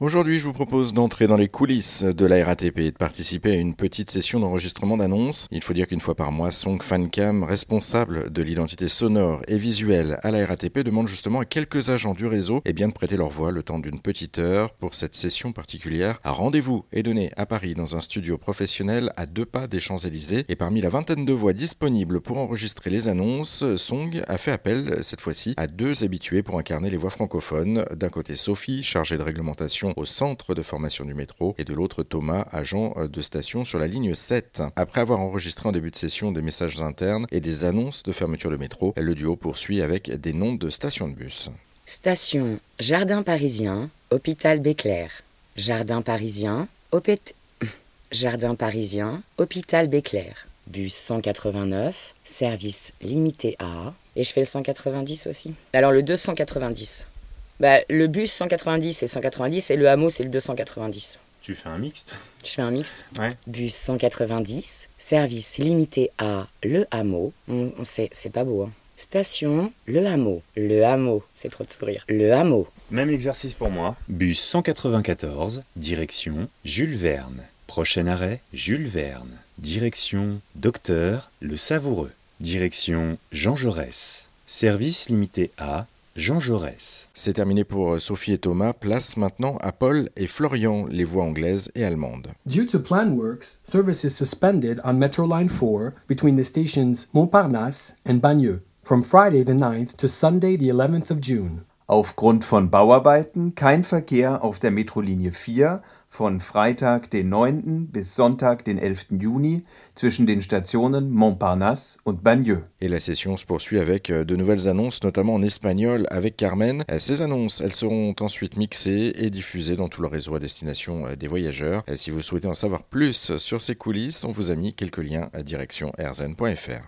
Aujourd'hui, je vous propose d'entrer dans les coulisses de la RATP et de participer à une petite session d'enregistrement d'annonces. Il faut dire qu'une fois par mois, Song Fancam, responsable de l'identité sonore et visuelle à la RATP, demande justement à quelques agents du réseau eh bien, de prêter leur voix le temps d'une petite heure pour cette session particulière. Un rendez-vous est donné à Paris dans un studio professionnel à deux pas des Champs-Élysées. Et parmi la vingtaine de voix disponibles pour enregistrer les annonces, Song a fait appel cette fois-ci à deux habitués pour incarner les voix francophones. D'un côté, Sophie, chargée de réglementation au centre de formation du métro et de l'autre Thomas, agent de station sur la ligne 7. Après avoir enregistré en début de session des messages internes et des annonces de fermeture de métro, le duo poursuit avec des noms de stations de bus. Station Jardin Parisien, Hôpital Béclair. Jardin Parisien, Opét... Jardin Parisien, Hôpital Béclair. Bus 189, service limité A. Et je fais le 190 aussi. Alors le 290. Bah, le bus 190 c'est 190 et le hameau c'est le 290. Tu fais un mixte Je fais un mixte. Ouais. Bus 190, service limité à Le Hameau. On, on sait, c'est pas beau. Hein. Station Le Hameau. Le Hameau, c'est trop de sourire. Le Hameau. Même exercice pour moi. Bus 194, direction Jules Verne. Prochain arrêt, Jules Verne. Direction Docteur Le Savoureux. Direction Jean Jaurès. Service limité à Jean Jaurès. C'est terminé pour Sophie et Thomas. Place maintenant à Paul et Florian, les voix anglaises et allemandes. Due to plan works, service is suspended on Metro Line 4 between the stations Montparnasse and Bagneux from Friday the 9th to Sunday the 11th of June. Aufgrund von Bauarbeiten kein Verkehr auf der Metrolinie 4 von Freitag den 9. bis Sonntag den 11. Juni zwischen den Stationen Montparnasse und Bagneux. Et la session se poursuit avec euh, de nouvelles annonces, notamment en espagnol avec Carmen. Euh, Ces annonces, elles seront ensuite mixées et diffusées dans tout le réseau à destination euh, des voyageurs. Si vous souhaitez en savoir plus sur ces coulisses, on vous a mis quelques liens à direction rzn.fr.